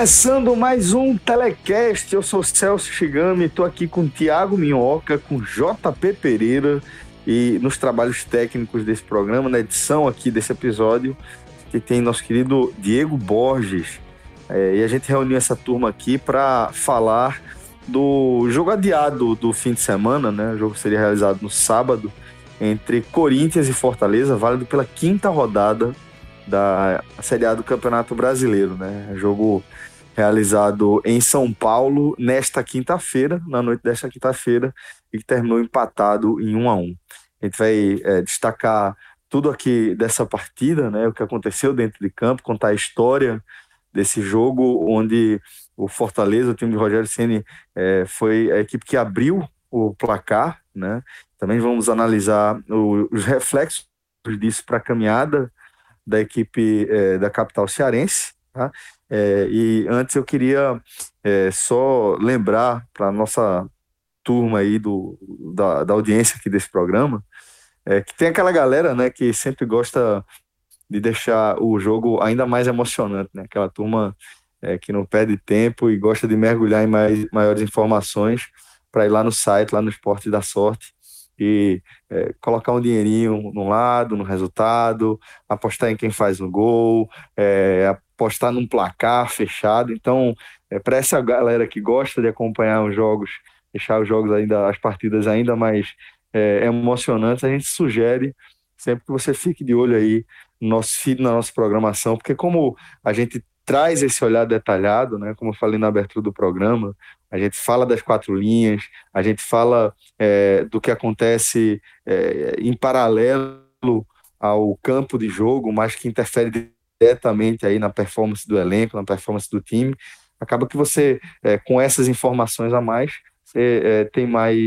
Começando mais um Telecast. Eu sou Celso Shigami, estou aqui com Tiago Minhoca, com JP Pereira e nos trabalhos técnicos desse programa, na edição aqui desse episódio, que tem nosso querido Diego Borges. É, e a gente reuniu essa turma aqui para falar do jogo adiado do fim de semana, né? O jogo seria realizado no sábado entre Corinthians e Fortaleza, válido pela quinta rodada da Série A do Campeonato Brasileiro, né? Jogo realizado em São Paulo nesta quinta-feira, na noite desta quinta-feira, e que terminou empatado em 1 a 1. A gente vai é, destacar tudo aqui dessa partida, né? O que aconteceu dentro de campo, contar a história desse jogo, onde o Fortaleza, o time de Rogério Ceni, é, foi a equipe que abriu o placar, né? Também vamos analisar o, os reflexos disso para a caminhada da equipe é, da capital cearense. Tá? É, e antes eu queria é, só lembrar para a nossa turma aí do, da, da audiência aqui desse programa, é, que tem aquela galera né, que sempre gosta de deixar o jogo ainda mais emocionante, né? aquela turma é, que não perde tempo e gosta de mergulhar em mais, maiores informações para ir lá no site, lá no Esporte da Sorte, e é, colocar um dinheirinho no lado, no resultado, apostar em quem faz no gol, é, apostar num placar fechado. Então, é, para essa galera que gosta de acompanhar os jogos, deixar os jogos ainda, as partidas ainda mais é, emocionantes, a gente sugere sempre que você fique de olho aí no nosso feed, na nossa programação, porque como a gente traz esse olhar detalhado, né? Como eu falei na abertura do programa, a gente fala das quatro linhas, a gente fala é, do que acontece é, em paralelo ao campo de jogo, mas que interfere diretamente aí na performance do elenco, na performance do time. Acaba que você, é, com essas informações a mais, você é, tem mais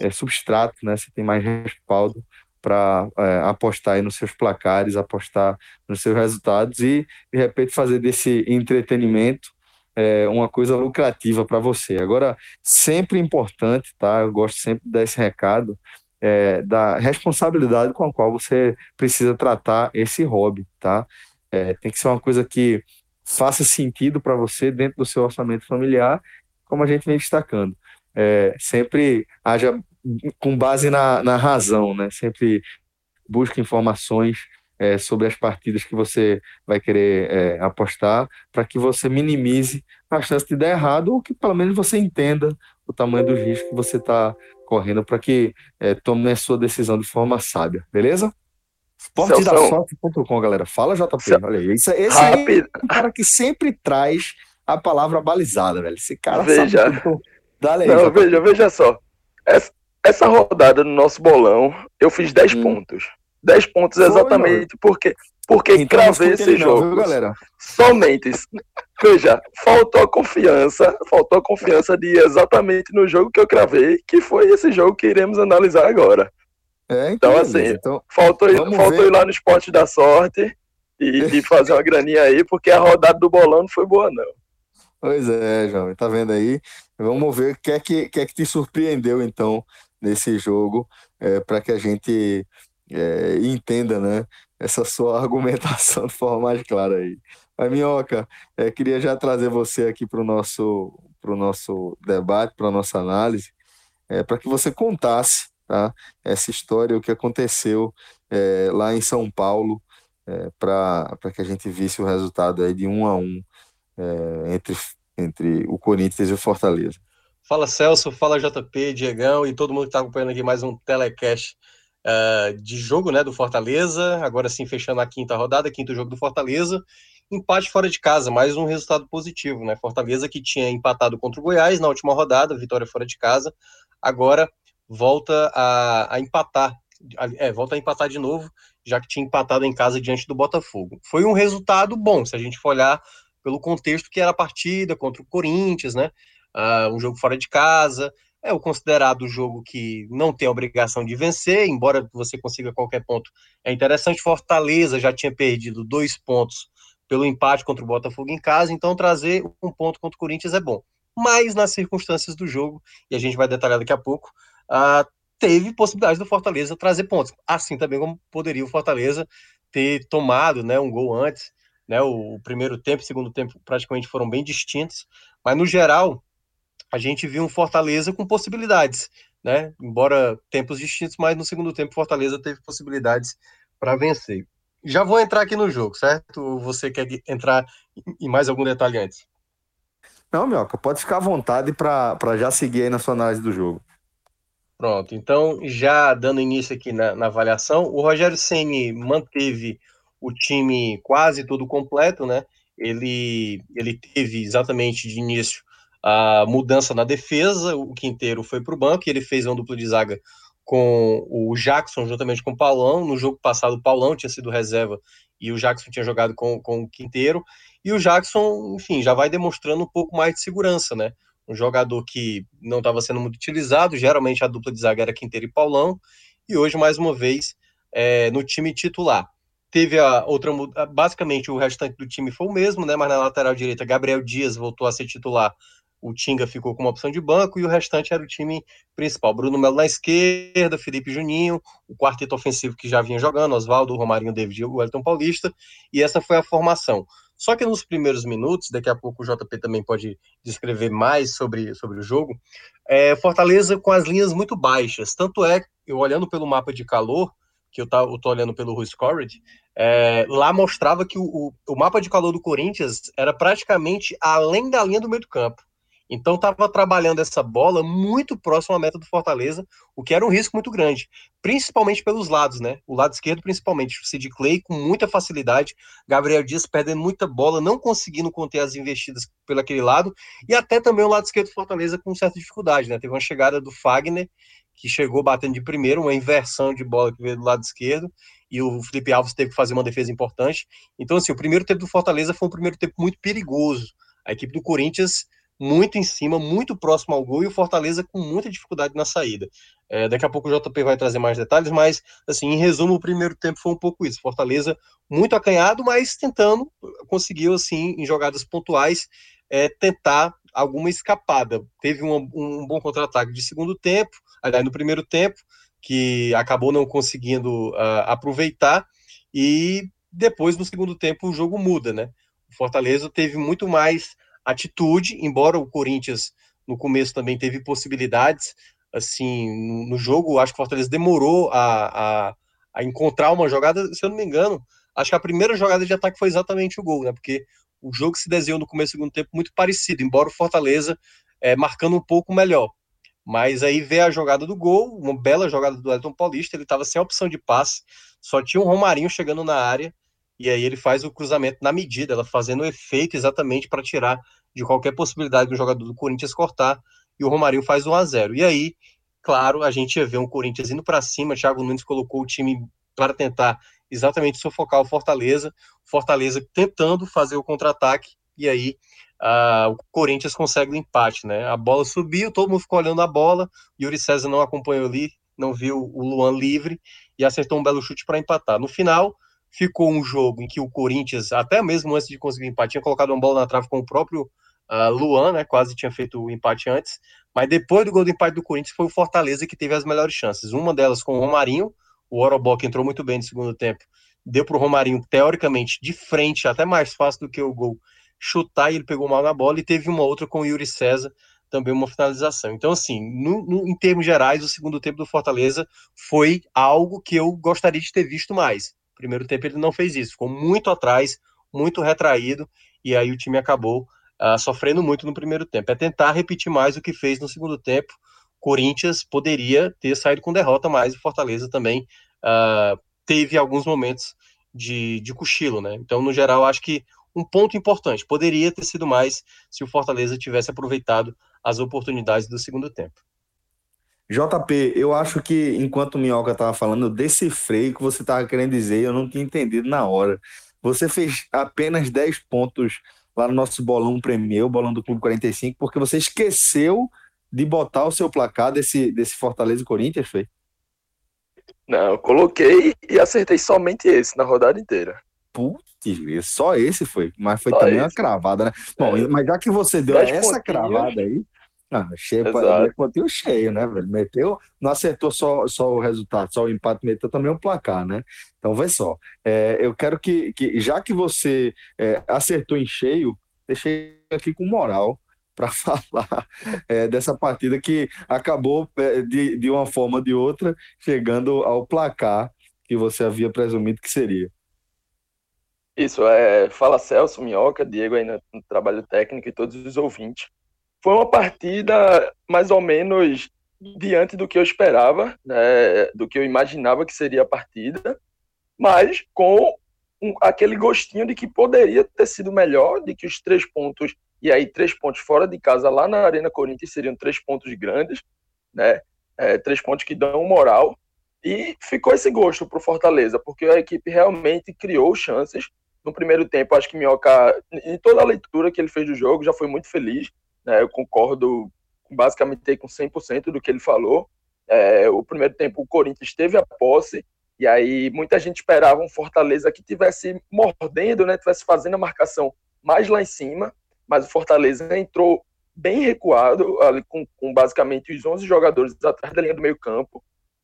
é, substrato, né? Você tem mais respaldo para é, apostar aí nos seus placares, apostar nos seus resultados e, de repente, fazer desse entretenimento é, uma coisa lucrativa para você. Agora, sempre importante, tá? Eu gosto sempre de dar esse recado, é, da responsabilidade com a qual você precisa tratar esse hobby, tá? É, tem que ser uma coisa que faça sentido para você dentro do seu orçamento familiar, como a gente vem destacando. É, sempre haja com base na, na razão, né? Sempre busque informações é, sobre as partidas que você vai querer é, apostar, para que você minimize a chance de dar errado, ou que pelo menos você entenda o tamanho dos riscos que você está correndo, para que é, tome a sua decisão de forma sábia, beleza? Esportedasorte.com, galera. Fala, JP. Olha aí. Esse, esse aí é um cara que sempre traz a palavra balizada, velho. Esse cara veja. sabe. Aí, Não, veja, veja só. Essa, essa rodada no nosso bolão, eu fiz 10 hum. pontos. 10 pontos exatamente porque porque então, cravei esse jogo. Somente. Veja, faltou a confiança, faltou a confiança de ir exatamente no jogo que eu cravei, que foi esse jogo que iremos analisar agora. É, então, assim, então, faltou, ir, faltou ir lá no esporte da sorte e, e, fazer uma graninha aí, porque a rodada do bolão não foi boa, não. Pois é, jovem, tá vendo aí? Vamos ver o que é que, que, é que te surpreendeu, então, nesse jogo, é, para que a gente é, entenda, né, essa sua argumentação de forma mais clara aí. Mas, Minhoca, é, queria já trazer você aqui para o nosso, pro nosso debate, para a nossa análise, é, para que você contasse tá, essa história, o que aconteceu é, lá em São Paulo, é, para que a gente visse o resultado aí de um a um é, entre, entre o Corinthians e o Fortaleza. Fala Celso, fala JP, Diegão e todo mundo que está acompanhando aqui mais um telecast uh, de jogo né, do Fortaleza, agora sim fechando a quinta rodada, quinto jogo do Fortaleza, empate fora de casa, mais um resultado positivo, né? Fortaleza que tinha empatado contra o Goiás na última rodada, vitória fora de casa, agora volta a, a empatar, é, volta a empatar de novo, já que tinha empatado em casa diante do Botafogo. Foi um resultado bom, se a gente for olhar pelo contexto que era a partida contra o Corinthians, né? Uh, um jogo fora de casa, é o considerado jogo que não tem a obrigação de vencer, embora você consiga qualquer ponto. É interessante, Fortaleza já tinha perdido dois pontos pelo empate contra o Botafogo em casa, então trazer um ponto contra o Corinthians é bom. Mas nas circunstâncias do jogo, e a gente vai detalhar daqui a pouco, uh, teve possibilidade do Fortaleza trazer pontos. Assim também como poderia o Fortaleza ter tomado né, um gol antes. Né, o primeiro tempo e o segundo tempo praticamente foram bem distintos, mas no geral a gente viu um Fortaleza com possibilidades, né? Embora tempos distintos, mas no segundo tempo Fortaleza teve possibilidades para vencer. Já vou entrar aqui no jogo, certo? Você quer entrar em mais algum detalhe antes? Não, Mioca, pode ficar à vontade para já seguir aí na sua análise do jogo. Pronto, então já dando início aqui na, na avaliação, o Rogério Ceni manteve o time quase todo completo, né? Ele, ele teve exatamente de início a mudança na defesa, o Quinteiro foi para o banco e ele fez uma dupla de zaga com o Jackson juntamente com o Paulão. No jogo passado, o Paulão tinha sido reserva e o Jackson tinha jogado com, com o Quinteiro. E o Jackson, enfim, já vai demonstrando um pouco mais de segurança, né? Um jogador que não estava sendo muito utilizado, geralmente a dupla de zaga era Quinteiro e Paulão, e hoje, mais uma vez, é, no time titular. Teve a outra, basicamente o restante do time foi o mesmo, né? Mas na lateral direita, Gabriel Dias voltou a ser titular o Tinga ficou com uma opção de banco e o restante era o time principal. Bruno Melo na esquerda, Felipe Juninho, o quarteto ofensivo que já vinha jogando, Oswaldo, Romarinho, David e o Wellington Paulista, e essa foi a formação. Só que nos primeiros minutos, daqui a pouco o JP também pode descrever mais sobre, sobre o jogo, é, Fortaleza com as linhas muito baixas. Tanto é, eu olhando pelo mapa de calor, que eu, tá, eu tô olhando pelo Scored, é, lá mostrava que o, o, o mapa de calor do Corinthians era praticamente além da linha do meio do campo. Então estava trabalhando essa bola muito próximo à meta do Fortaleza, o que era um risco muito grande, principalmente pelos lados, né? O lado esquerdo, principalmente, o Sid Clay com muita facilidade, Gabriel Dias perdendo muita bola, não conseguindo conter as investidas pelo aquele lado, e até também o lado esquerdo do Fortaleza com certa dificuldade, né? Teve uma chegada do Fagner, que chegou batendo de primeiro, uma inversão de bola que veio do lado esquerdo, e o Felipe Alves teve que fazer uma defesa importante. Então, assim, o primeiro tempo do Fortaleza foi um primeiro tempo muito perigoso. A equipe do Corinthians muito em cima, muito próximo ao gol e o Fortaleza com muita dificuldade na saída. É, daqui a pouco o JP vai trazer mais detalhes, mas, assim, em resumo, o primeiro tempo foi um pouco isso. Fortaleza muito acanhado, mas tentando, conseguiu, assim, em jogadas pontuais, é, tentar alguma escapada. Teve um, um bom contra-ataque de segundo tempo, aliás, no primeiro tempo, que acabou não conseguindo uh, aproveitar, e depois, no segundo tempo, o jogo muda, né? O Fortaleza teve muito mais atitude, embora o Corinthians no começo também teve possibilidades, assim, no jogo, acho que o Fortaleza demorou a, a, a, encontrar uma jogada, se eu não me engano, acho que a primeira jogada de ataque foi exatamente o gol, né, porque o jogo se desenhou no começo do segundo tempo muito parecido, embora o Fortaleza é, marcando um pouco melhor, mas aí vê a jogada do gol, uma bela jogada do Elton Paulista, ele estava sem opção de passe, só tinha o Romarinho chegando na área, e aí ele faz o cruzamento na medida, ela fazendo o efeito exatamente para tirar de qualquer possibilidade do jogador do Corinthians cortar, e o Romarinho faz 1 a 0 E aí, claro, a gente ia ver um Corinthians indo para cima, Thiago Nunes colocou o time para tentar exatamente sufocar o Fortaleza, Fortaleza tentando fazer o contra-ataque, e aí o Corinthians consegue o empate, né? A bola subiu, todo mundo ficou olhando a bola, Yuri César não acompanhou ali, não viu o Luan livre e acertou um belo chute para empatar. No final, ficou um jogo em que o Corinthians, até mesmo antes de conseguir empate, tinha colocado uma bola na trave com o próprio uh, Luan, né? Quase tinha feito o empate antes. Mas depois do gol do empate do Corinthians, foi o Fortaleza que teve as melhores chances. Uma delas com o Romarinho, o Orobock entrou muito bem no segundo tempo. Deu para o Romarinho, teoricamente, de frente, até mais fácil do que o gol, chutar e ele pegou mal na bola. E teve uma outra com o Yuri César, também uma finalização. Então, assim, no, no, em termos gerais, o segundo tempo do Fortaleza foi algo que eu gostaria de ter visto mais. Primeiro tempo ele não fez isso, ficou muito atrás, muito retraído, e aí o time acabou uh, sofrendo muito no primeiro tempo. É tentar repetir mais o que fez no segundo tempo, Corinthians poderia ter saído com derrota, mas o Fortaleza também uh, teve alguns momentos de, de cochilo, né? Então, no geral, acho que um ponto importante, poderia ter sido mais se o Fortaleza tivesse aproveitado as oportunidades do segundo tempo. JP, eu acho que enquanto o Minhoca estava falando, eu decifrei o que você estava querendo dizer, eu não tinha entendido na hora. Você fez apenas 10 pontos lá no nosso bolão Premier, o bolão do Clube 45, porque você esqueceu de botar o seu placar desse, desse Fortaleza e Corinthians, foi? Não, eu coloquei e acertei somente esse na rodada inteira. Putz, só esse foi, mas foi só também esse. uma cravada, né? Bom, é. mas já que você deu essa cravada aí, ah, cheio, pontinho cheio, né, velho? Meteu, não acertou só, só o resultado, só o empate, meteu também o placar, né? Então, vê só. É, eu quero que, que, já que você é, acertou em cheio, deixei aqui com moral para falar é, dessa partida que acabou é, de, de uma forma ou de outra chegando ao placar que você havia presumido que seria. Isso, é, fala Celso, Minhoca, Diego aí no, no trabalho técnico e todos os ouvintes foi uma partida mais ou menos diante do que eu esperava, né, do que eu imaginava que seria a partida, mas com um, aquele gostinho de que poderia ter sido melhor, de que os três pontos, e aí três pontos fora de casa lá na Arena Corinthians seriam três pontos grandes, né, é, três pontos que dão moral, e ficou esse gosto para o Fortaleza, porque a equipe realmente criou chances. No primeiro tempo, acho que Minhoca, em toda a leitura que ele fez do jogo, já foi muito feliz. Né, eu concordo basicamente com 100% do que ele falou. É, o primeiro tempo o Corinthians teve a posse e aí muita gente esperava um Fortaleza que tivesse mordendo, né, tivesse fazendo a marcação mais lá em cima, mas o Fortaleza entrou bem recuado, ali com, com basicamente os 11 jogadores atrás da linha do meio campo,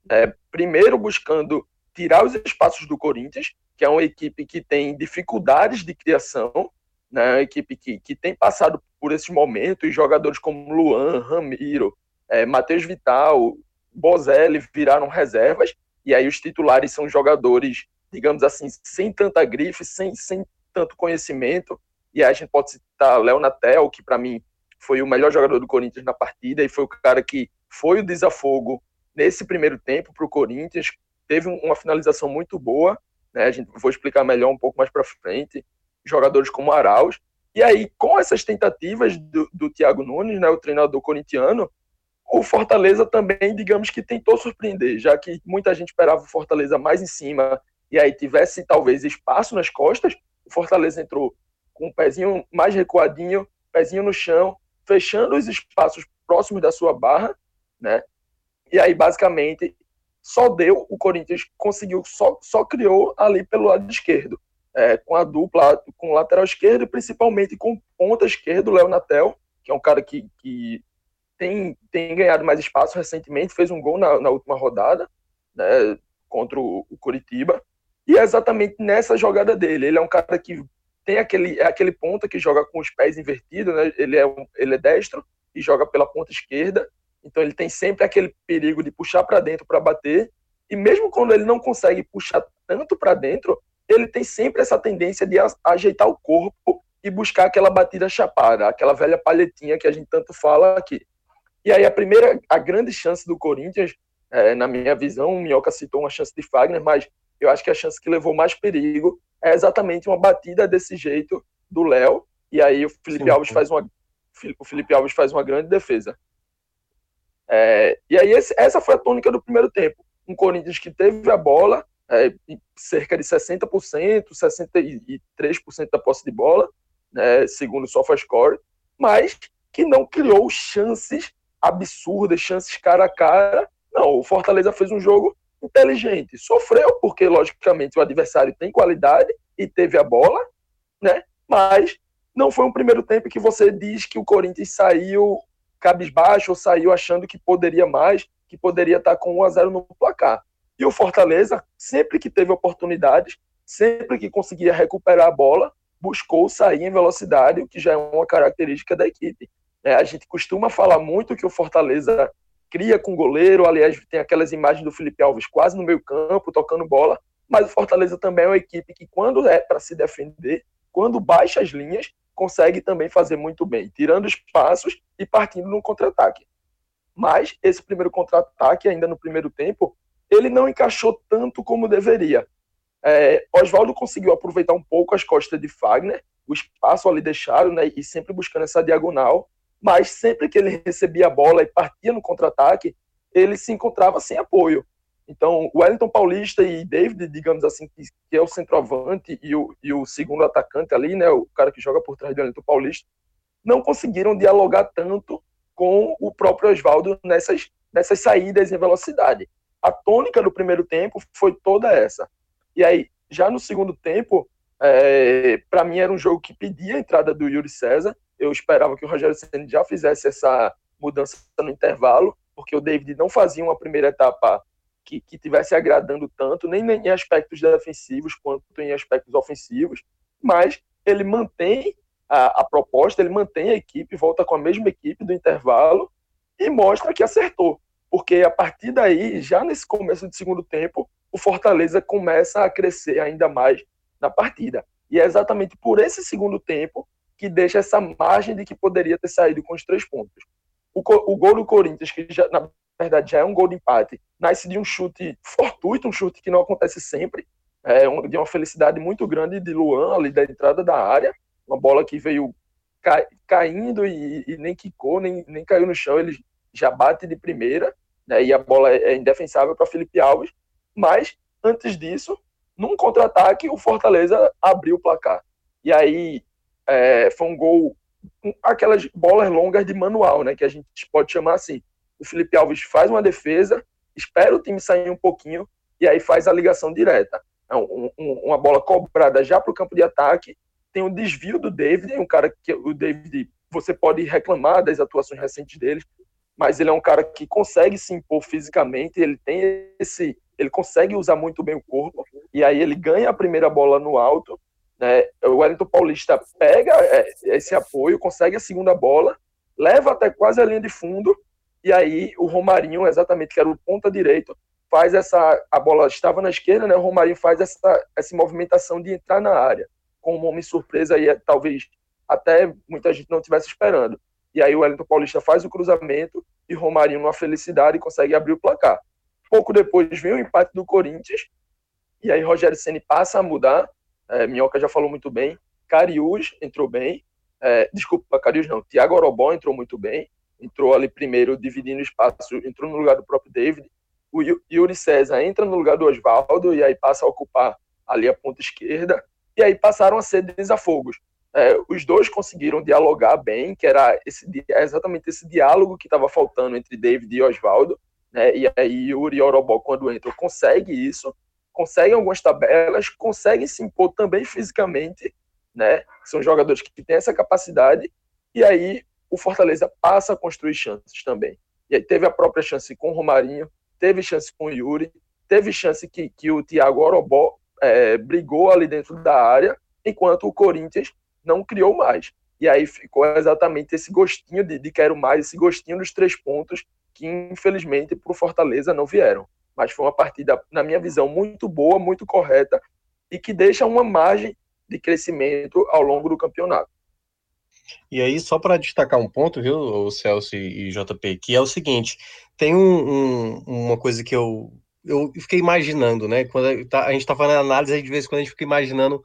é, primeiro buscando tirar os espaços do Corinthians, que é uma equipe que tem dificuldades de criação, né, uma equipe que, que tem passado por esses momentos, e jogadores como Luan, Ramiro, é, Matheus Vital, Bozelli viraram reservas, e aí os titulares são jogadores, digamos assim, sem tanta grife, sem, sem tanto conhecimento, e aí a gente pode citar Léo Natel, que para mim foi o melhor jogador do Corinthians na partida, e foi o cara que foi o desafogo nesse primeiro tempo para o Corinthians, teve uma finalização muito boa, né, a gente vou explicar melhor um pouco mais para frente, jogadores como Arauz, e aí, com essas tentativas do, do Thiago Nunes, né, o treinador corintiano, o Fortaleza também, digamos que tentou surpreender, já que muita gente esperava o Fortaleza mais em cima. E aí tivesse talvez espaço nas costas, o Fortaleza entrou com o pezinho mais recuadinho, pezinho no chão, fechando os espaços próximos da sua barra, né? E aí basicamente só deu, o Corinthians conseguiu, só, só criou ali pelo lado esquerdo é, com a dupla, com o lateral esquerdo e principalmente com ponta esquerdo, o Léo Natel, que é um cara que, que tem, tem ganhado mais espaço recentemente, fez um gol na, na última rodada né, contra o, o Curitiba. E é exatamente nessa jogada dele. Ele é um cara que tem aquele, é aquele ponta que joga com os pés invertidos, né? ele, é ele é destro e joga pela ponta esquerda. Então ele tem sempre aquele perigo de puxar para dentro para bater. E mesmo quando ele não consegue puxar tanto para dentro, ele tem sempre essa tendência de ajeitar o corpo e buscar aquela batida chapada, aquela velha palhetinha que a gente tanto fala aqui. E aí a primeira, a grande chance do Corinthians, é, na minha visão, o Minhoca citou uma chance de Fagner, mas eu acho que a chance que levou mais perigo é exatamente uma batida desse jeito do Léo, e aí o Felipe sim, Alves sim. faz uma o Felipe Alves faz uma grande defesa. É, e aí esse, essa foi a tônica do primeiro tempo. Um Corinthians que teve a bola, é, cerca de 60%, 63% da posse de bola, né, segundo o SofaScore, mas que não criou chances absurdas, chances cara a cara. Não, o Fortaleza fez um jogo inteligente. Sofreu, porque, logicamente, o adversário tem qualidade e teve a bola, né? Mas não foi um primeiro tempo que você diz que o Corinthians saiu cabisbaixo ou saiu achando que poderia mais, que poderia estar com 1 a 0 no placar. E o Fortaleza, sempre que teve oportunidades, sempre que conseguia recuperar a bola, buscou sair em velocidade, o que já é uma característica da equipe. É, a gente costuma falar muito que o Fortaleza cria com goleiro, aliás, tem aquelas imagens do Felipe Alves quase no meio campo, tocando bola, mas o Fortaleza também é uma equipe que, quando é para se defender, quando baixa as linhas, consegue também fazer muito bem, tirando espaços e partindo no contra-ataque. Mas esse primeiro contra-ataque, ainda no primeiro tempo, ele não encaixou tanto como deveria. É, Oswaldo conseguiu aproveitar um pouco as costas de Fagner, o espaço ali deixado, né, e sempre buscando essa diagonal, mas sempre que ele recebia a bola e partia no contra-ataque, ele se encontrava sem apoio. Então, o Wellington Paulista e David, digamos assim, que, que é o centroavante e o, e o segundo atacante ali, né, o cara que joga por trás do Wellington Paulista, não conseguiram dialogar tanto com o próprio Oswaldo nessas, nessas saídas em velocidade. A tônica do primeiro tempo foi toda essa. E aí, já no segundo tempo, é, para mim era um jogo que pedia a entrada do Yuri César. Eu esperava que o Rogério Senna já fizesse essa mudança no intervalo, porque o David não fazia uma primeira etapa que, que tivesse agradando tanto, nem em aspectos defensivos quanto em aspectos ofensivos, mas ele mantém a, a, proposta, ele mantém a equipe, volta com a mesma equipe do intervalo e mostra que acertou. Porque a partir daí, já nesse começo de segundo tempo, o Fortaleza começa a crescer ainda mais na partida. E é exatamente por esse segundo tempo que deixa essa margem de que poderia ter saído com os três pontos. O, o gol do Corinthians, que já, na verdade já é um gol de empate, nasce de um chute fortuito, um chute que não acontece sempre, é um, de uma felicidade muito grande de Luan ali da entrada da área, uma bola que veio ca, caindo e, e, nem quicou, nem, nem caiu no chão, ele já bate de primeira, né, e a bola é, é indefensável para Felipe Alves, mas antes disso, num contra-ataque, o Fortaleza abriu o placar. E aí é, foi um gol com aquelas bolas longas de manual, né, que a gente pode chamar assim o Felipe Alves faz uma defesa, espera o time sair um pouquinho e aí faz a ligação direta. É um, um, uma bola cobrada já para o campo de ataque, tem um desvio do David, um cara que o David você pode reclamar das atuações recentes dele, mas ele é um cara que consegue se impor fisicamente, ele tem esse, ele consegue usar muito bem o corpo, e aí ele ganha a primeira bola no alto, né? O Wellington Paulista pega é, esse apoio, consegue a segunda bola, leva até quase a linha de fundo e aí o Romarinho, exatamente, que era o ponta direito, faz essa. A bola estava na esquerda, né? O Romarinho faz essa, essa movimentação de entrar na área, com um homem surpresa aí, talvez até muita gente não estivesse esperando. E aí o Wellington Paulista faz o cruzamento e Romarinho, numa felicidade, consegue abrir o placar. Pouco depois vem o empate do Corinthians, e aí Rogério Ceni passa a mudar. É, Minhoca já falou muito bem. Cariús entrou bem. É, desculpa, Cariús não. Thiago Orobó entrou muito bem entrou ali primeiro dividindo espaço, entrou no lugar do próprio David. O Yuri César entra no lugar do Oswaldo e aí passa a ocupar ali a ponta esquerda. E aí passaram a ser desafogos. É, os dois conseguiram dialogar bem, que era esse, é exatamente esse diálogo que estava faltando entre David e Oswaldo. Né? E aí Yuri Orobó, quando entra, consegue isso, consegue algumas tabelas, consegue se impor também fisicamente, né? São jogadores que têm essa capacidade. E aí o Fortaleza passa a construir chances também. E aí teve a própria chance com o Romarinho, teve chance com o Yuri, teve chance que, que o Thiago Orobó é, brigou ali dentro da área, enquanto o Corinthians não criou mais. E aí ficou exatamente esse gostinho de, de quero mais, esse gostinho dos três pontos que infelizmente para o Fortaleza não vieram. Mas foi uma partida, na minha visão, muito boa, muito correta e que deixa uma margem de crescimento ao longo do campeonato. E aí, só para destacar um ponto, viu, o Celso e JP, que é o seguinte: tem um, um, uma coisa que eu, eu fiquei imaginando, né? Quando tá, a gente está fazendo análise, de vez em quando a gente fica imaginando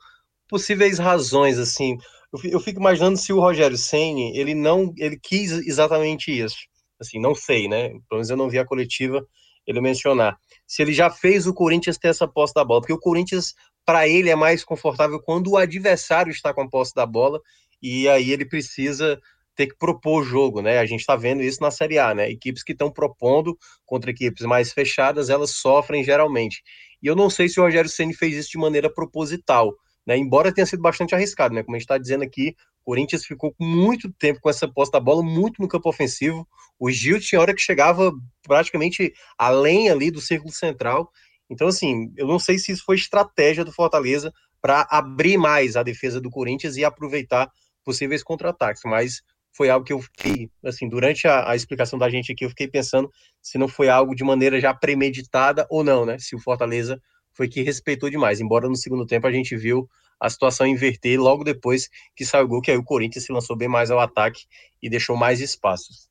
possíveis razões, assim. Eu, fico imaginando se o Rogério Senni, ele não, ele quis exatamente isso. Assim, não sei, né? Pelo menos eu não vi a coletiva ele mencionar. Se ele já fez o Corinthians ter essa posse da bola, porque o Corinthians, para ele, é mais confortável quando o adversário está com a posse da bola e aí ele precisa ter que propor o jogo, né? A gente está vendo isso na Série A, né? Equipes que estão propondo contra equipes mais fechadas, elas sofrem geralmente. E eu não sei se o Rogério Ceni fez isso de maneira proposital, né? Embora tenha sido bastante arriscado, né? Como a gente está dizendo aqui, o Corinthians ficou muito tempo com essa posta da bola, muito no campo ofensivo. O Gil tinha hora que chegava praticamente além ali do círculo central. Então, assim, eu não sei se isso foi estratégia do Fortaleza para abrir mais a defesa do Corinthians e aproveitar possíveis contra-ataques, mas foi algo que eu fiquei, assim, durante a, a, explicação da gente aqui, eu fiquei pensando se não foi algo de maneira já premeditada ou não, né? Se o Fortaleza foi que respeitou demais, embora no segundo tempo a gente viu a situação inverter logo depois que saiu o gol, que aí o Corinthians se lançou bem mais ao ataque e deixou mais espaços.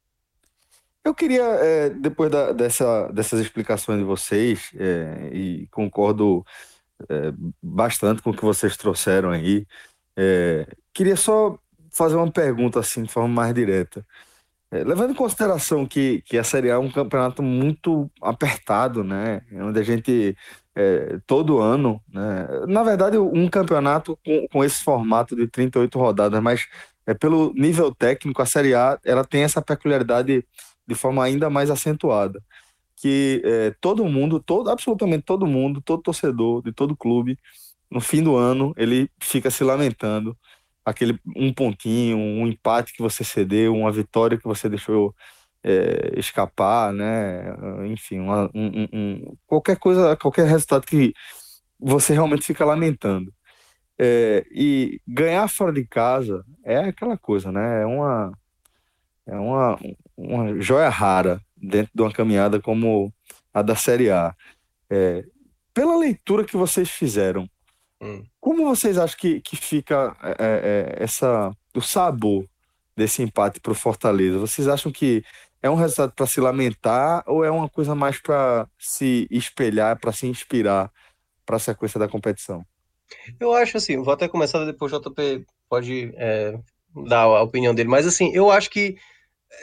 Eu queria, é, depois da, dessa, dessas explicações de vocês, é, e concordo é, bastante com o que vocês trouxeram aí, é, queria só fazer uma pergunta assim de forma mais direta. É, levando em consideração que, que a Série A é um campeonato muito apertado, né? Onde a gente é, todo ano, né? Na verdade, um campeonato com, com esse formato de 38 rodadas, mas é, pelo nível técnico, a Série A ela tem essa peculiaridade de forma ainda mais acentuada. Que é, todo mundo, todo, absolutamente todo mundo, todo torcedor de todo clube, no fim do ano, ele fica se lamentando aquele um pontinho, um empate que você cedeu, uma vitória que você deixou é, escapar, né? Enfim, uma, um, um, qualquer coisa, qualquer resultado que você realmente fica lamentando. É, e ganhar fora de casa é aquela coisa, né? É uma, é uma, uma joia rara dentro de uma caminhada como a da Série A. É, pela leitura que vocês fizeram, Hum. Como vocês acham que, que fica essa, o sabor desse empate para o Fortaleza? Vocês acham que é um resultado para se lamentar ou é uma coisa mais para se espelhar, para se inspirar para a sequência da competição? Eu acho assim, vou até começar, depois o JP pode é, dar a opinião dele, mas assim, eu acho que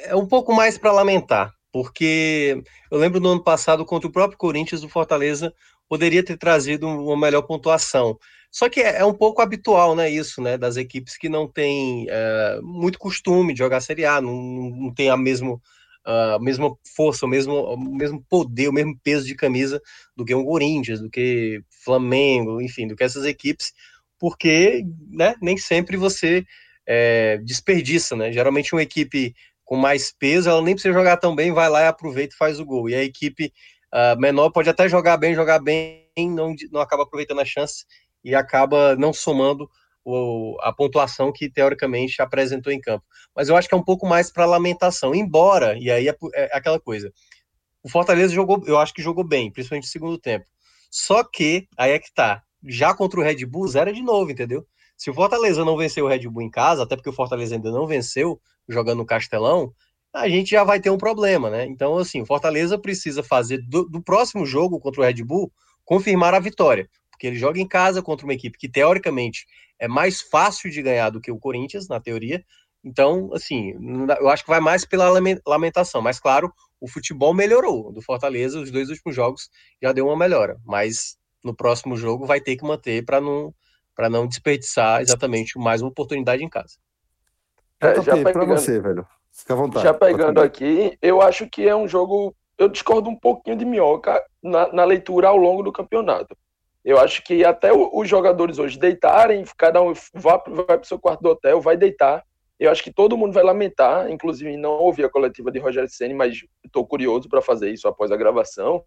é um pouco mais para lamentar, porque eu lembro no ano passado, contra o próprio Corinthians, o Fortaleza poderia ter trazido uma melhor pontuação. Só que é, é um pouco habitual, né, isso, né, das equipes que não têm é, muito costume de jogar Série A, não, não tem a, mesmo, a mesma força, o mesmo, o mesmo poder, o mesmo peso de camisa do que um Corinthians, do que Flamengo, enfim, do que essas equipes, porque, né, nem sempre você é, desperdiça, né, geralmente uma equipe com mais peso, ela nem precisa jogar tão bem, vai lá e aproveita e faz o gol, e a equipe Uh, menor pode até jogar bem, jogar bem, não, não acaba aproveitando a chance e acaba não somando o, a pontuação que teoricamente apresentou em campo. Mas eu acho que é um pouco mais para lamentação, embora, e aí é, é, aquela coisa. O Fortaleza jogou, eu acho que jogou bem, principalmente no segundo tempo. Só que, aí é que tá, já contra o Red Bull, zero de novo, entendeu? Se o Fortaleza não venceu o Red Bull em casa, até porque o Fortaleza ainda não venceu jogando no Castelão, a gente já vai ter um problema, né? Então, assim, o Fortaleza precisa fazer do, do, próximo jogo contra o Red Bull confirmar a vitória, porque ele joga em casa contra uma equipe que teoricamente é mais fácil de ganhar do que o Corinthians, na teoria. Então, assim, eu acho que vai mais pela lamentação, mas claro, o futebol melhorou do Fortaleza, os dois últimos jogos já deu uma melhora, mas no próximo jogo vai ter que manter para não para não desperdiçar exatamente mais uma oportunidade em casa. É, já para você, velho. Fica à vontade. Já pegando aqui, eu acho que é um jogo. Eu discordo um pouquinho de minhoca na, na leitura ao longo do campeonato. Eu acho que até os jogadores hoje deitarem, cada um vai, vai para o seu quarto do hotel, vai deitar. Eu acho que todo mundo vai lamentar, inclusive não ouvi a coletiva de Rogério Senna, mas estou curioso para fazer isso após a gravação.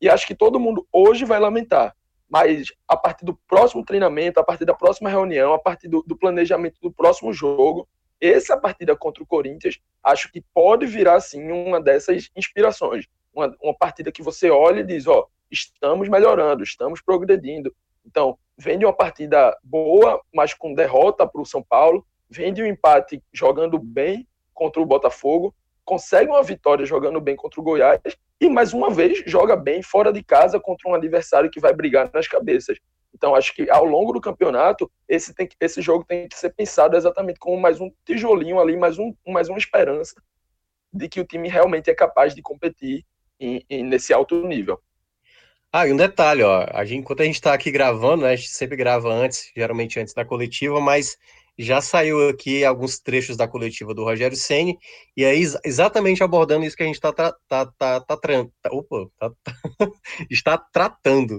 E acho que todo mundo hoje vai lamentar. Mas a partir do próximo treinamento, a partir da próxima reunião, a partir do, do planejamento do próximo jogo, essa partida contra o Corinthians, acho que pode virar, sim, uma dessas inspirações. Uma, uma partida que você olha e diz, ó, estamos melhorando, estamos progredindo. Então, vem de uma partida boa, mas com derrota para o São Paulo, vem de um empate jogando bem contra o Botafogo, consegue uma vitória jogando bem contra o Goiás e, mais uma vez, joga bem fora de casa contra um adversário que vai brigar nas cabeças. Então, acho que ao longo do campeonato, esse, tem, esse jogo tem que ser pensado exatamente como mais um tijolinho ali, mais, um, mais uma esperança de que o time realmente é capaz de competir em, em, nesse alto nível. Ah, e um detalhe, ó, a gente, enquanto a gente está aqui gravando, né, a gente sempre grava antes, geralmente antes da coletiva, mas já saiu aqui alguns trechos da coletiva do Rogério Ceni e aí exatamente abordando isso que a gente está tá, tá, tá, tá, tá, opa, tá, está tratando.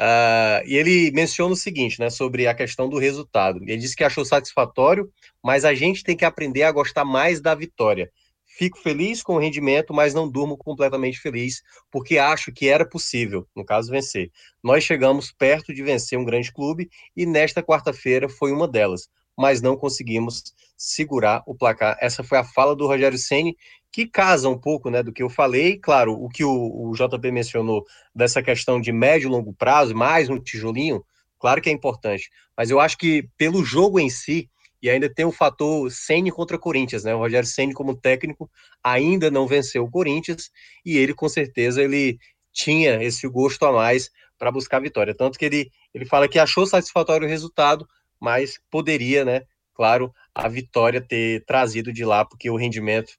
Uh, e ele menciona o seguinte, né, sobre a questão do resultado. Ele disse que achou satisfatório, mas a gente tem que aprender a gostar mais da vitória. Fico feliz com o rendimento, mas não durmo completamente feliz, porque acho que era possível, no caso, vencer. Nós chegamos perto de vencer um grande clube e nesta quarta-feira foi uma delas mas não conseguimos segurar o placar. Essa foi a fala do Rogério Ceni que casa um pouco, né, do que eu falei. Claro, o que o, o JP mencionou dessa questão de médio e longo prazo, mais um tijolinho, claro que é importante. Mas eu acho que pelo jogo em si E ainda tem o fator Ceni contra Corinthians, né? O Rogério Ceni como técnico ainda não venceu o Corinthians e ele com certeza ele tinha esse gosto a mais para buscar a vitória. Tanto que ele, ele fala que achou satisfatório o resultado, mas poderia, né? Claro, a vitória ter trazido de lá, porque o rendimento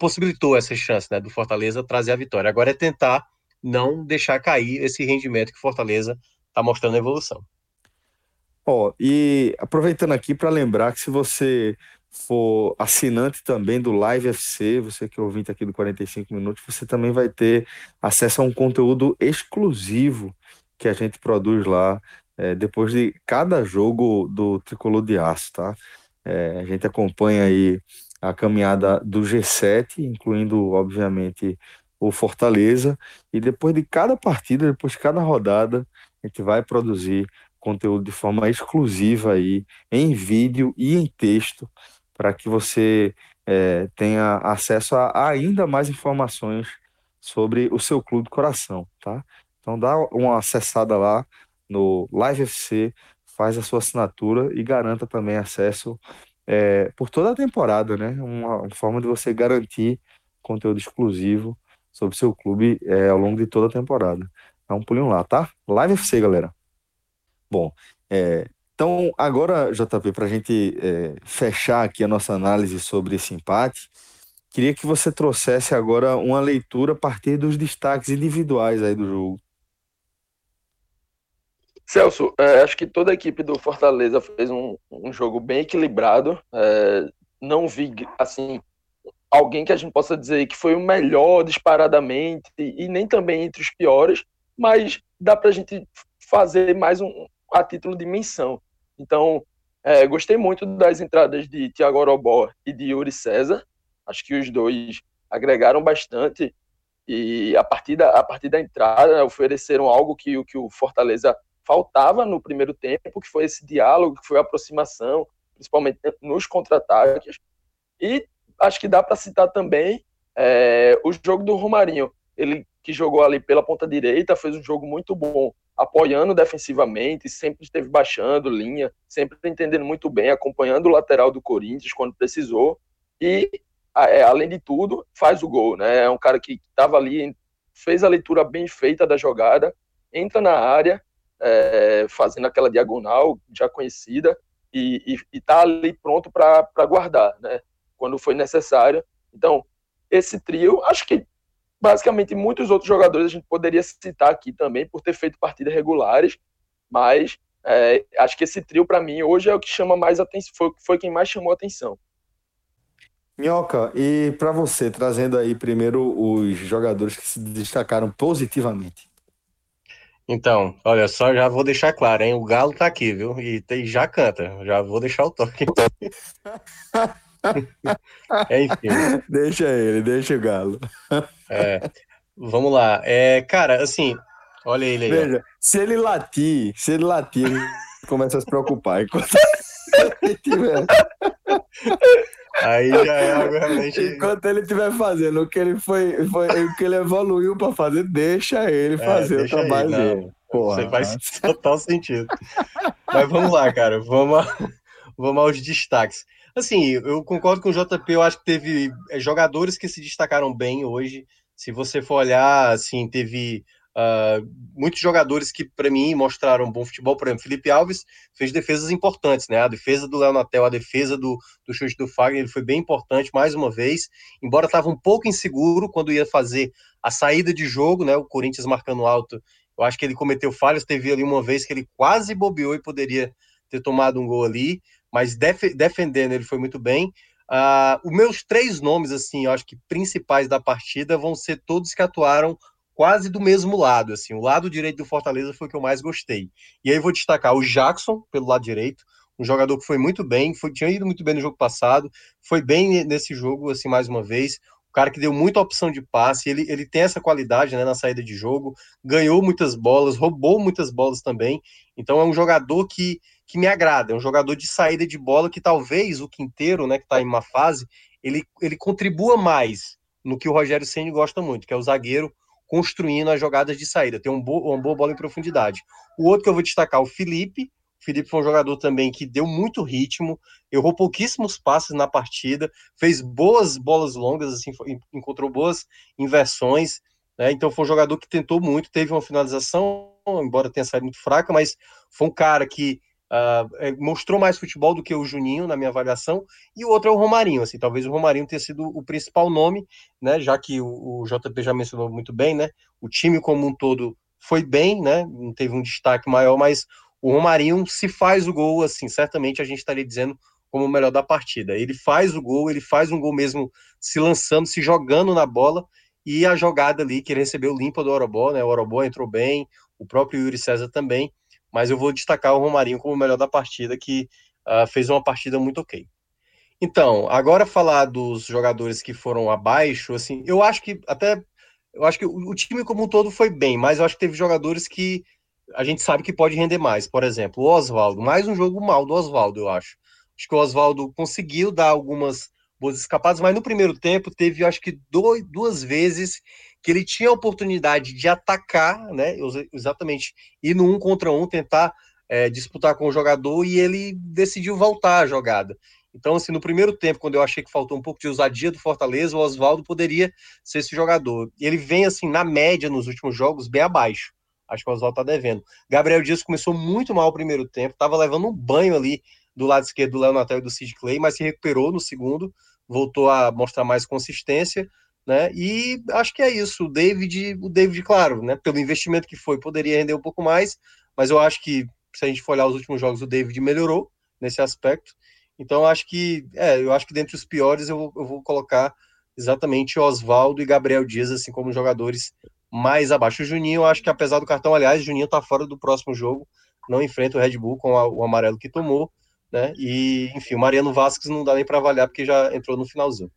possibilitou essa chance né, do Fortaleza trazer a vitória. Agora é tentar não deixar cair esse rendimento que Fortaleza está mostrando a evolução. Ó, oh, e aproveitando aqui para lembrar que se você for assinante também do Live FC, você que é ouvinte aqui do 45 Minutos, você também vai ter acesso a um conteúdo exclusivo que a gente produz lá é, depois de cada jogo do Tricolor de Aço, tá? É, a gente acompanha aí a caminhada do G7, incluindo, obviamente, o Fortaleza, e depois de cada partida, depois de cada rodada, a gente vai produzir conteúdo de forma exclusiva aí, em vídeo e em texto, para que você é, tenha acesso a ainda mais informações sobre o seu clube coração, tá? Então dá uma acessada lá no Live FC, faz a sua assinatura e garanta também acesso é, por toda a temporada, né? Uma, uma, forma de você garantir conteúdo exclusivo sobre seu clube é, ao longo de toda a temporada. Dá um pulinho lá, tá? Live FC, galera. Bom, é, então agora, JP, para a gente é, fechar aqui a nossa análise sobre esse empate, queria que você trouxesse agora uma leitura a partir dos destaques individuais aí do jogo. Celso, é, acho que toda a equipe do Fortaleza fez um, um jogo bem equilibrado. É, não vi, assim, alguém que a gente possa dizer que foi o melhor disparadamente e, nem também entre os piores, mas dá para a gente fazer mais um a título de menção. Então, é, gostei muito das entradas de Thiago Orobó e de Yuri César. Acho que os dois agregaram bastante e a partir da, a partir da entrada ofereceram algo que, que o Fortaleza faltava no primeiro tempo, que foi esse diálogo, que foi a aproximação, principalmente nos contra-ataques. E acho que dá para citar também é, o jogo do Romarinho. Ele que jogou ali pela ponta direita, fez um jogo muito bom, apoiando defensivamente, sempre esteve baixando linha, sempre entendendo muito bem, acompanhando o lateral do Corinthians quando precisou. E, é, além de tudo, faz o gol. Né? É um cara que estava ali, fez a leitura bem feita da jogada, entra na área é, fazendo aquela diagonal já conhecida e está ali pronto para guardar, né? Quando foi necessário. Então, esse trio, acho que basicamente muitos outros jogadores a gente poderia citar aqui também por ter feito partidas regulares, mas é, acho que esse trio para mim hoje é o que chama mais atenção, foi, foi quem mais chamou atenção. Minhoca, e para você, trazendo aí primeiro os jogadores que se destacaram positivamente. Então, olha só, já vou deixar claro, hein? O Galo tá aqui, viu? E tem, já canta, já vou deixar o toque. é, enfim. Deixa ele, deixa o Galo. É, vamos lá. É, cara, assim, olha ele aí. Veja, se ele latir, se ele latir, ele começa a se preocupar. Enquanto ele tiver... Aí já é algo realmente. Enquanto ele estiver fazendo o que ele foi, foi o que ele evoluiu para fazer, deixa ele é, fazer deixa o trabalho aí, dele. Porra, Você faz total sentido. Mas vamos lá, cara. Vamos, vamos aos destaques. Assim, eu concordo com o JP, eu acho que teve é, jogadores que se destacaram bem hoje. Se você for olhar, assim, teve Uh, muitos jogadores que, para mim, mostraram bom futebol, por exemplo, Felipe Alves fez defesas importantes, né? A defesa do Léo Natel, a defesa do, do chute do Fagner, ele foi bem importante mais uma vez, embora estava um pouco inseguro quando ia fazer a saída de jogo, né? O Corinthians marcando alto, eu acho que ele cometeu falhas, teve ali uma vez que ele quase bobeou e poderia ter tomado um gol ali, mas def defendendo ele foi muito bem. Uh, os meus três nomes, assim, eu acho que principais da partida vão ser todos que atuaram quase do mesmo lado, assim, o lado direito do Fortaleza foi o que eu mais gostei. E aí vou destacar o Jackson pelo lado direito, um jogador que foi muito bem, foi, tinha ido muito bem no jogo passado, foi bem nesse jogo, assim, mais uma vez, o cara que deu muita opção de passe, ele, ele tem essa qualidade, né, na saída de jogo, ganhou muitas bolas, roubou muitas bolas também, então é um jogador que, que me agrada, é um jogador de saída de bola que talvez o Quinteiro, né, que está em uma fase, ele, ele contribua mais no que o Rogério Ceni gosta muito, que é o zagueiro construindo as jogadas de saída, tem um bo uma boa bola em profundidade. O outro que eu vou destacar, o Felipe, O Felipe foi um jogador também que deu muito ritmo, errou pouquíssimos passes na partida, fez boas bolas longas, assim, encontrou boas inversões, né? Então foi um jogador que tentou muito, teve uma finalização, embora tenha saído muito fraca, mas foi um cara que uh, mostrou mais futebol do que o Juninho, na minha avaliação, e o outro é o Romarinho, assim, talvez o Romarinho tenha sido o principal nome, né? Já que o, o JP já mencionou muito bem, né? O time como um todo foi bem, né? Não teve um destaque maior, mas o Romarinho se faz o gol, assim, certamente a gente estaria dizendo como o melhor da partida. Ele faz o gol, ele faz um gol mesmo se lançando, se jogando na bola, e a jogada ali que ele recebeu limpa do Orobó, né? O Orobó entrou bem, o próprio Yuri César também, mas eu vou destacar o Romarinho como o melhor da partida, que uh, fez uma partida muito ok. Então, agora falar dos jogadores que foram abaixo, assim, eu acho que até eu acho que o, o time como um todo foi bem, mas eu acho que teve jogadores que a gente sabe que pode render mais. Por exemplo, o Oswaldo, mais um jogo mal do Oswaldo, eu acho. Acho que o Oswaldo conseguiu dar algumas boas escapadas, mas no primeiro tempo teve, acho que, dois, duas vezes que ele tinha a oportunidade de atacar, né? Exatamente, ir no um contra um, tentar é, disputar com o jogador e ele decidiu voltar a jogada. Então, assim, no primeiro tempo, quando eu achei que faltou um pouco de ousadia do Fortaleza, o Oswaldo poderia ser esse jogador. Ele vem, assim, na média, nos últimos jogos, bem abaixo. Acho que o Oswaldo tá devendo. Gabriel Dias começou muito mal o primeiro tempo, tava levando um banho ali do lado esquerdo do Léo Natel e do Sid Clay, mas se recuperou no segundo, voltou a mostrar mais consistência, né? E acho que é isso. O David, o David, claro, né? Pelo investimento que foi, poderia render um pouco mais, mas eu acho que se a gente for olhar os últimos jogos, o David melhorou nesse aspecto. Então acho que, é, eu acho que dentre os piores eu, eu vou colocar exatamente Oswaldo e Gabriel Dias assim como jogadores mais abaixo. O Juninho, eu acho que apesar do cartão, aliás, Juninho tá fora do próximo jogo, não enfrenta o Red Bull com a, o amarelo que tomou, né? E, enfim, o Mariano Vasquez não dá nem para avaliar porque já entrou no finalzinho.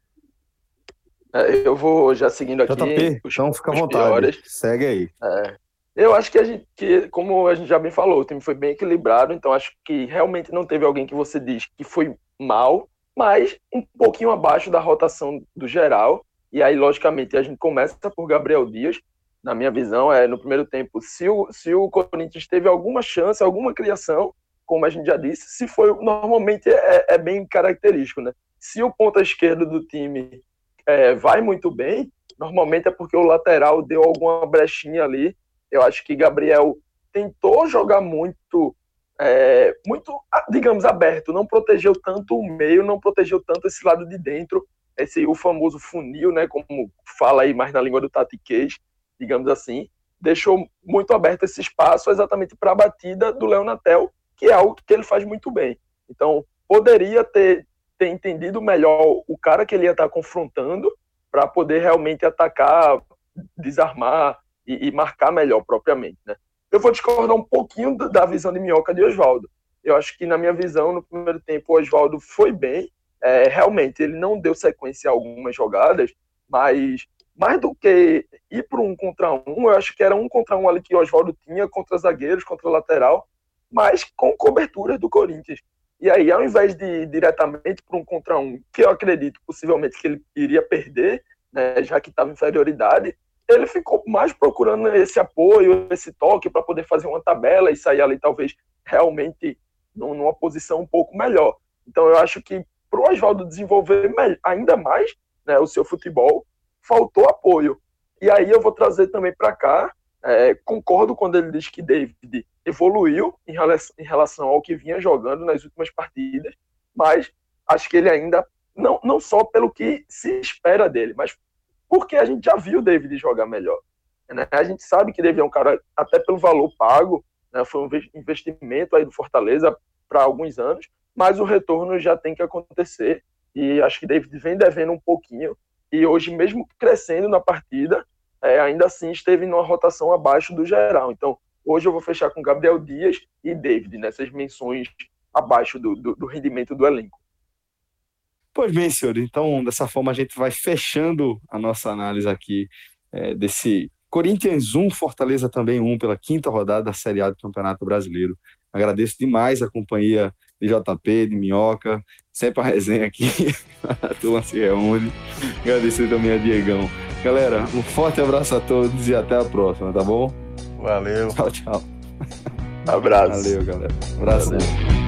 É, eu vou já seguindo aqui. JP, os, então fica à vontade. Piores. Segue aí. É, eu acho que a gente, que, como a gente já bem falou, o time foi bem equilibrado, então acho que realmente não teve alguém que você diz que foi mal, mas um pouquinho abaixo da rotação do geral. E aí, logicamente, a gente começa por Gabriel Dias, na minha visão, é no primeiro tempo, se o, se o Corinthians teve alguma chance, alguma criação, como a gente já disse, se foi, normalmente é, é bem característico, né? Se o ponta esquerdo do time é, vai muito bem, normalmente é porque o lateral deu alguma brechinha ali. Eu acho que Gabriel tentou jogar muito, é, muito, digamos, aberto, não protegeu tanto o meio, não protegeu tanto esse lado de dentro, esse o famoso funil, né? Como fala aí mais na língua do Tati Cage digamos assim, deixou muito aberto esse espaço exatamente para a batida do Leonatel, que é algo que ele faz muito bem. Então, poderia ter, ter entendido melhor o cara que ele ia estar confrontando para poder realmente atacar, desarmar e, e, marcar melhor propriamente. Né? Eu vou discordar um pouquinho da visão de Minhoca de Oswaldo. Eu acho que, na minha visão, no primeiro tempo, o Oswaldo foi bem. É, realmente, ele não deu sequência a algumas jogadas, mas mais do que ir para um contra um, eu acho que era um contra um ali que o Oswaldo tinha contra zagueiros, contra lateral, mas com cobertura do Corinthians. E aí, ao invés de ir diretamente para um contra um, que eu acredito possivelmente que ele iria perder, né, já que estava inferioridade, ele ficou mais procurando esse apoio, esse toque para poder fazer uma tabela e sair ali talvez realmente numa posição um pouco melhor. Então eu acho que para o Oswaldo desenvolver ainda mais né, o seu futebol, faltou apoio. E aí eu vou trazer também para cá, é, concordo quando ele diz que David evoluiu em relação, ao que vinha jogando nas últimas partidas, mas acho que ele ainda, não, não só pelo que se espera dele, mas porque a gente já viu o David jogar melhor. Né? A gente sabe que David é um cara, até pelo valor pago, né? foi um investimento aí do Fortaleza para alguns anos, mas o retorno já tem que acontecer. E acho que David vem devendo um pouquinho e hoje, mesmo crescendo na partida, é, ainda assim esteve numa rotação abaixo do geral. Então, hoje eu vou fechar com Gabriel Dias e David, nessas menções abaixo do, do, do rendimento do elenco. Pois bem, senhor. Então, dessa forma, a gente vai fechando a nossa análise aqui é, desse Corinthians 1, Fortaleza também 1, pela quinta rodada da Série A do Campeonato Brasileiro. Agradeço demais a companhia de JP, de Minhoca, sempre a resenha aqui, a turma se reúne. Agradecer também a Diegão. Galera, um forte abraço a todos e até a próxima, tá bom? Valeu. Tchau, tchau. Abraço. Valeu, galera. Abraço. Valeu.